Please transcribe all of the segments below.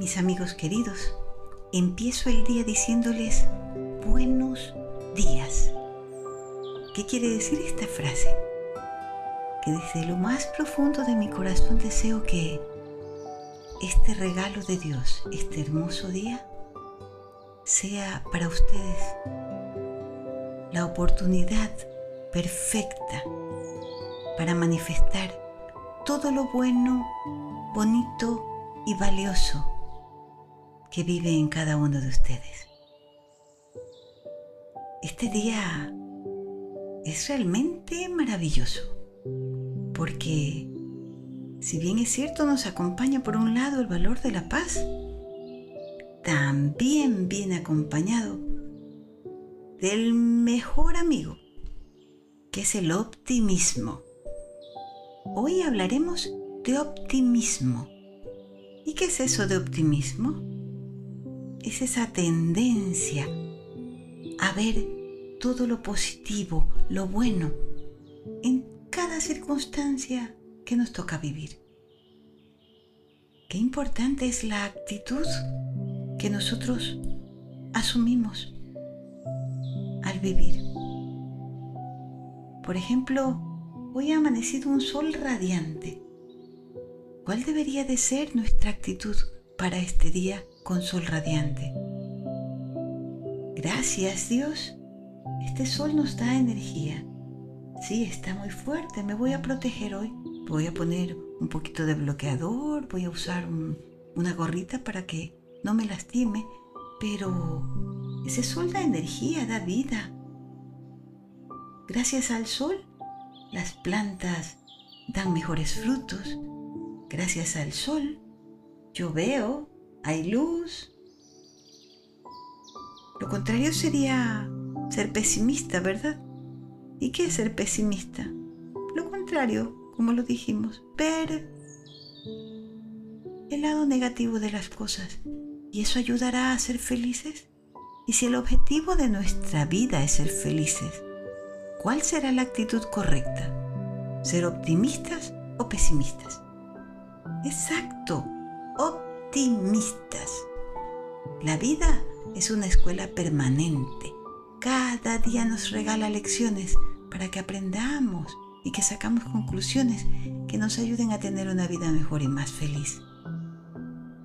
mis amigos queridos, empiezo el día diciéndoles buenos días. ¿Qué quiere decir esta frase? Que desde lo más profundo de mi corazón deseo que este regalo de Dios, este hermoso día, sea para ustedes la oportunidad perfecta para manifestar todo lo bueno, bonito y valioso que vive en cada uno de ustedes. Este día es realmente maravilloso porque si bien es cierto nos acompaña por un lado el valor de la paz, también viene acompañado del mejor amigo, que es el optimismo. Hoy hablaremos de optimismo. ¿Y qué es eso de optimismo? Es esa tendencia a ver todo lo positivo, lo bueno, en cada circunstancia que nos toca vivir. Qué importante es la actitud que nosotros asumimos al vivir. Por ejemplo, hoy ha amanecido un sol radiante. ¿Cuál debería de ser nuestra actitud para este día con sol radiante? Gracias Dios, este sol nos da energía. Sí, está muy fuerte, me voy a proteger hoy. Voy a poner un poquito de bloqueador, voy a usar una gorrita para que no me lastime, pero ese sol da energía, da vida. Gracias al sol, las plantas dan mejores frutos. Gracias al sol, yo veo, hay luz. Lo contrario sería ser pesimista, ¿verdad? ¿Y qué es ser pesimista? Lo contrario, como lo dijimos, ver el lado negativo de las cosas. ¿Y eso ayudará a ser felices? Y si el objetivo de nuestra vida es ser felices, ¿cuál será la actitud correcta? ¿Ser optimistas o pesimistas? Exacto, optimistas. La vida es una escuela permanente. Cada día nos regala lecciones para que aprendamos y que sacamos conclusiones que nos ayuden a tener una vida mejor y más feliz.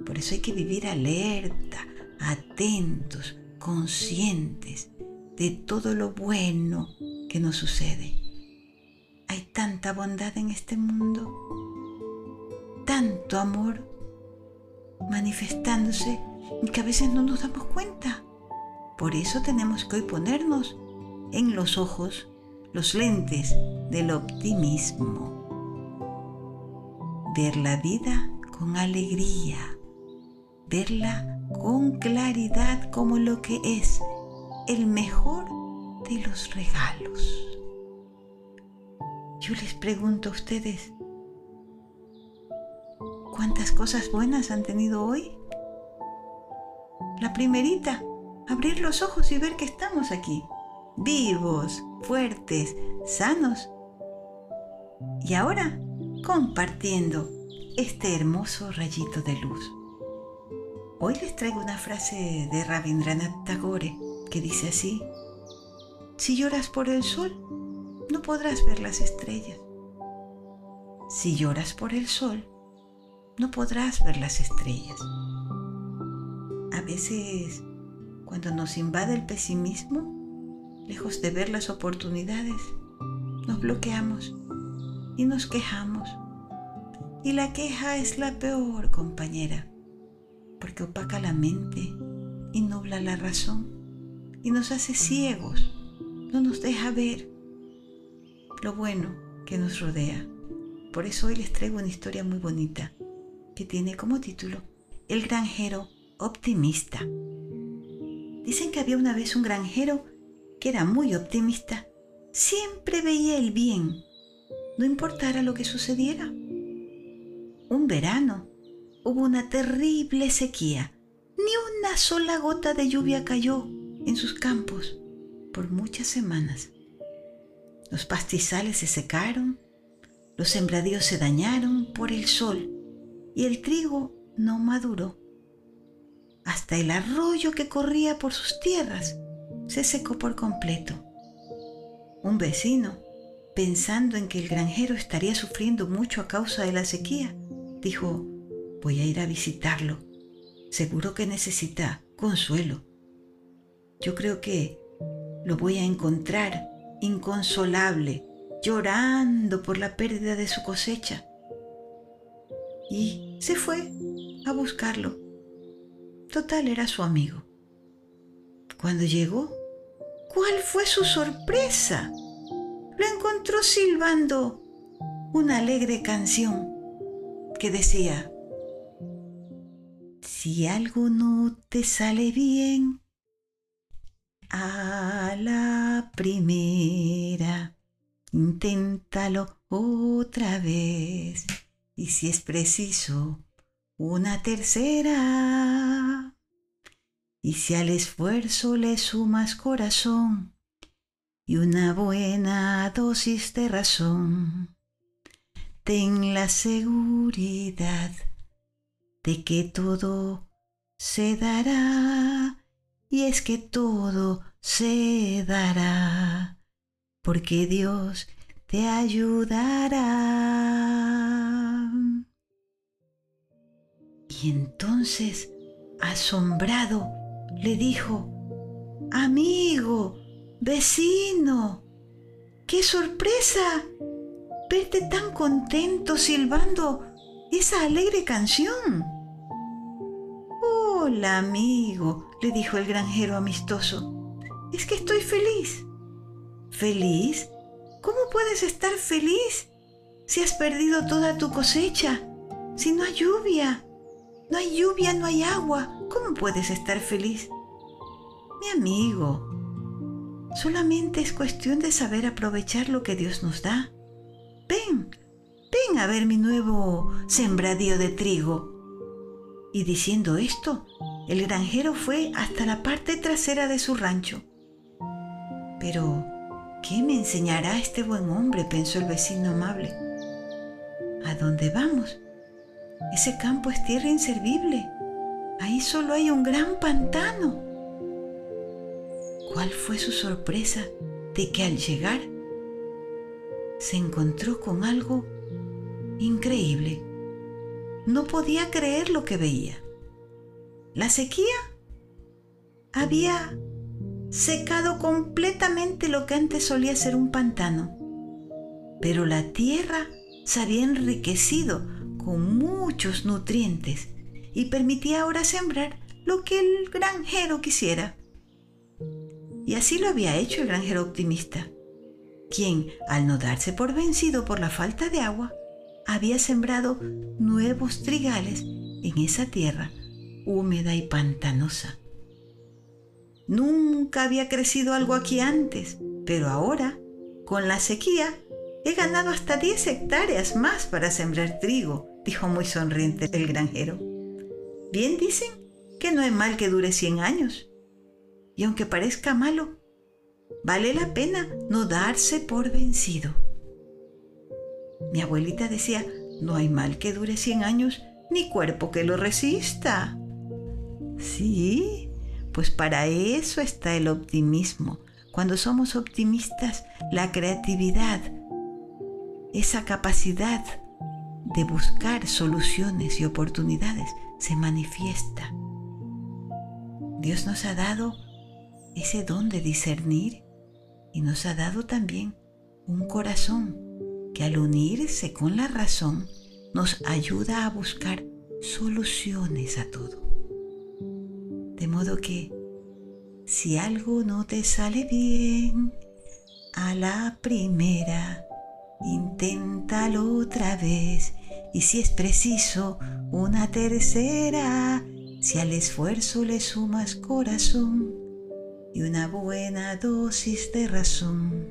Por eso hay que vivir alerta, atentos, conscientes de todo lo bueno que nos sucede. Hay tanta bondad en este mundo, tanto amor manifestándose y que a veces no nos damos cuenta. Por eso tenemos que hoy ponernos en los ojos los lentes del optimismo. Ver la vida con alegría, verla con claridad como lo que es el mejor de los regalos. Yo les pregunto a ustedes, ¿cuántas cosas buenas han tenido hoy? La primerita, abrir los ojos y ver que estamos aquí vivos, fuertes, sanos. Y ahora compartiendo este hermoso rayito de luz. Hoy les traigo una frase de Rabindranath Tagore que dice así, si lloras por el sol, no podrás ver las estrellas. Si lloras por el sol, no podrás ver las estrellas. A veces, cuando nos invade el pesimismo, lejos de ver las oportunidades, nos bloqueamos y nos quejamos. Y la queja es la peor compañera, porque opaca la mente y nubla la razón y nos hace ciegos, no nos deja ver lo bueno que nos rodea. Por eso hoy les traigo una historia muy bonita que tiene como título El granjero optimista. Dicen que había una vez un granjero que era muy optimista, siempre veía el bien, no importara lo que sucediera. Un verano hubo una terrible sequía. Ni una sola gota de lluvia cayó en sus campos por muchas semanas. Los pastizales se secaron, los sembradíos se dañaron por el sol y el trigo no maduró hasta el arroyo que corría por sus tierras se secó por completo. Un vecino, pensando en que el granjero estaría sufriendo mucho a causa de la sequía, dijo, voy a ir a visitarlo. Seguro que necesita consuelo. Yo creo que lo voy a encontrar inconsolable, llorando por la pérdida de su cosecha. Y se fue a buscarlo. Total era su amigo. Cuando llegó, ¿cuál fue su sorpresa? Lo encontró silbando una alegre canción que decía, si algo no te sale bien, a la primera, inténtalo otra vez. Y si es preciso, una tercera. Y si al esfuerzo le sumas corazón y una buena dosis de razón, ten la seguridad de que todo se dará y es que todo se dará, porque Dios te ayudará. Y entonces, asombrado, le dijo, Amigo, vecino, qué sorpresa verte tan contento silbando esa alegre canción. Hola, amigo, le dijo el granjero amistoso. Es que estoy feliz. ¿Feliz? ¿Cómo puedes estar feliz si has perdido toda tu cosecha? Si no hay lluvia. No hay lluvia, no hay agua. ¿Cómo puedes estar feliz? Mi amigo, solamente es cuestión de saber aprovechar lo que Dios nos da. Ven, ven a ver mi nuevo sembradío de trigo. Y diciendo esto, el granjero fue hasta la parte trasera de su rancho. Pero, ¿qué me enseñará este buen hombre? pensó el vecino amable. ¿A dónde vamos? Ese campo es tierra inservible. Ahí solo hay un gran pantano. ¿Cuál fue su sorpresa de que al llegar se encontró con algo increíble? No podía creer lo que veía. La sequía había secado completamente lo que antes solía ser un pantano, pero la tierra se había enriquecido con muchos nutrientes y permitía ahora sembrar lo que el granjero quisiera. Y así lo había hecho el granjero optimista, quien, al no darse por vencido por la falta de agua, había sembrado nuevos trigales en esa tierra húmeda y pantanosa. Nunca había crecido algo aquí antes, pero ahora, con la sequía, he ganado hasta 10 hectáreas más para sembrar trigo, dijo muy sonriente el granjero. Bien dicen que no hay mal que dure 100 años. Y aunque parezca malo, vale la pena no darse por vencido. Mi abuelita decía, no hay mal que dure 100 años, ni cuerpo que lo resista. Sí, pues para eso está el optimismo. Cuando somos optimistas, la creatividad, esa capacidad de buscar soluciones y oportunidades se manifiesta. Dios nos ha dado ese don de discernir y nos ha dado también un corazón que al unirse con la razón nos ayuda a buscar soluciones a todo. De modo que si algo no te sale bien, a la primera, inténtalo otra vez y si es preciso, una tercera, si al esfuerzo le sumas corazón y una buena dosis de razón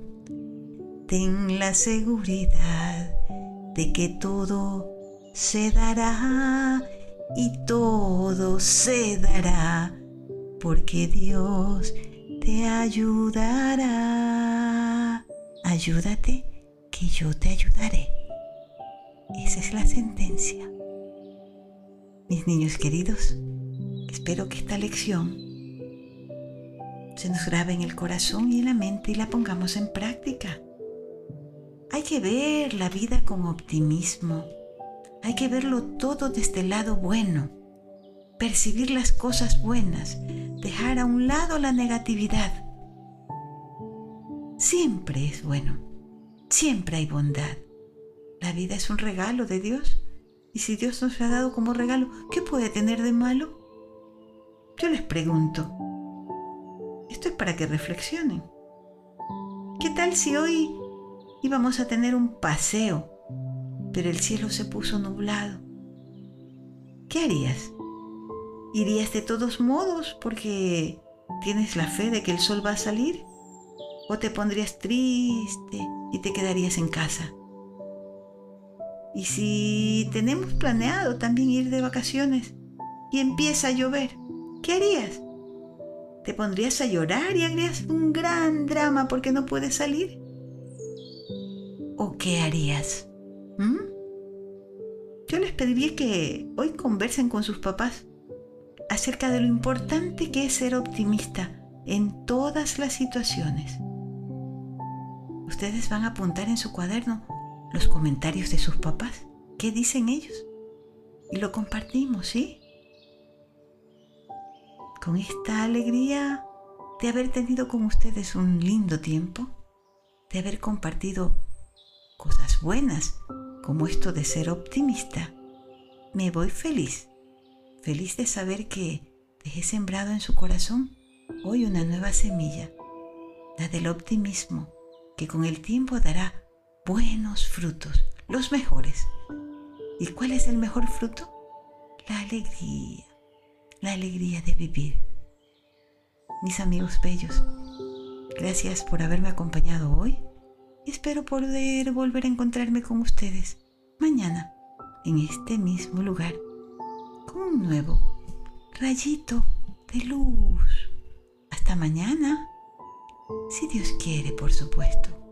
ten la seguridad de que todo se dará y todo se dará, porque Dios te ayudará. Ayúdate, que yo te ayudaré. Esa es la sentencia. Mis niños queridos, Espero que esta lección se nos grabe en el corazón y en la mente y la pongamos en práctica. Hay que ver la vida con optimismo. Hay que verlo todo desde el lado bueno. Percibir las cosas buenas. Dejar a un lado la negatividad. Siempre es bueno. Siempre hay bondad. La vida es un regalo de Dios. Y si Dios nos ha dado como regalo, ¿qué puede tener de malo? Yo les pregunto, esto es para que reflexionen. ¿Qué tal si hoy íbamos a tener un paseo, pero el cielo se puso nublado? ¿Qué harías? ¿Irías de todos modos porque tienes la fe de que el sol va a salir? ¿O te pondrías triste y te quedarías en casa? Y si tenemos planeado también ir de vacaciones y empieza a llover, ¿qué harías? ¿Te pondrías a llorar y harías un gran drama porque no puedes salir? ¿O qué harías? ¿Mm? Yo les pediría que hoy conversen con sus papás acerca de lo importante que es ser optimista en todas las situaciones. Ustedes van a apuntar en su cuaderno los comentarios de sus papás. ¿Qué dicen ellos? Y lo compartimos, ¿sí? Con esta alegría de haber tenido con ustedes un lindo tiempo, de haber compartido cosas buenas, como esto de ser optimista, me voy feliz, feliz de saber que dejé sembrado en su corazón hoy una nueva semilla, la del optimismo, que con el tiempo dará buenos frutos, los mejores. ¿Y cuál es el mejor fruto? La alegría, la alegría de vivir. Mis amigos bellos, gracias por haberme acompañado hoy. Espero poder volver a encontrarme con ustedes mañana en este mismo lugar con un nuevo rayito de luz. Hasta mañana, si Dios quiere, por supuesto.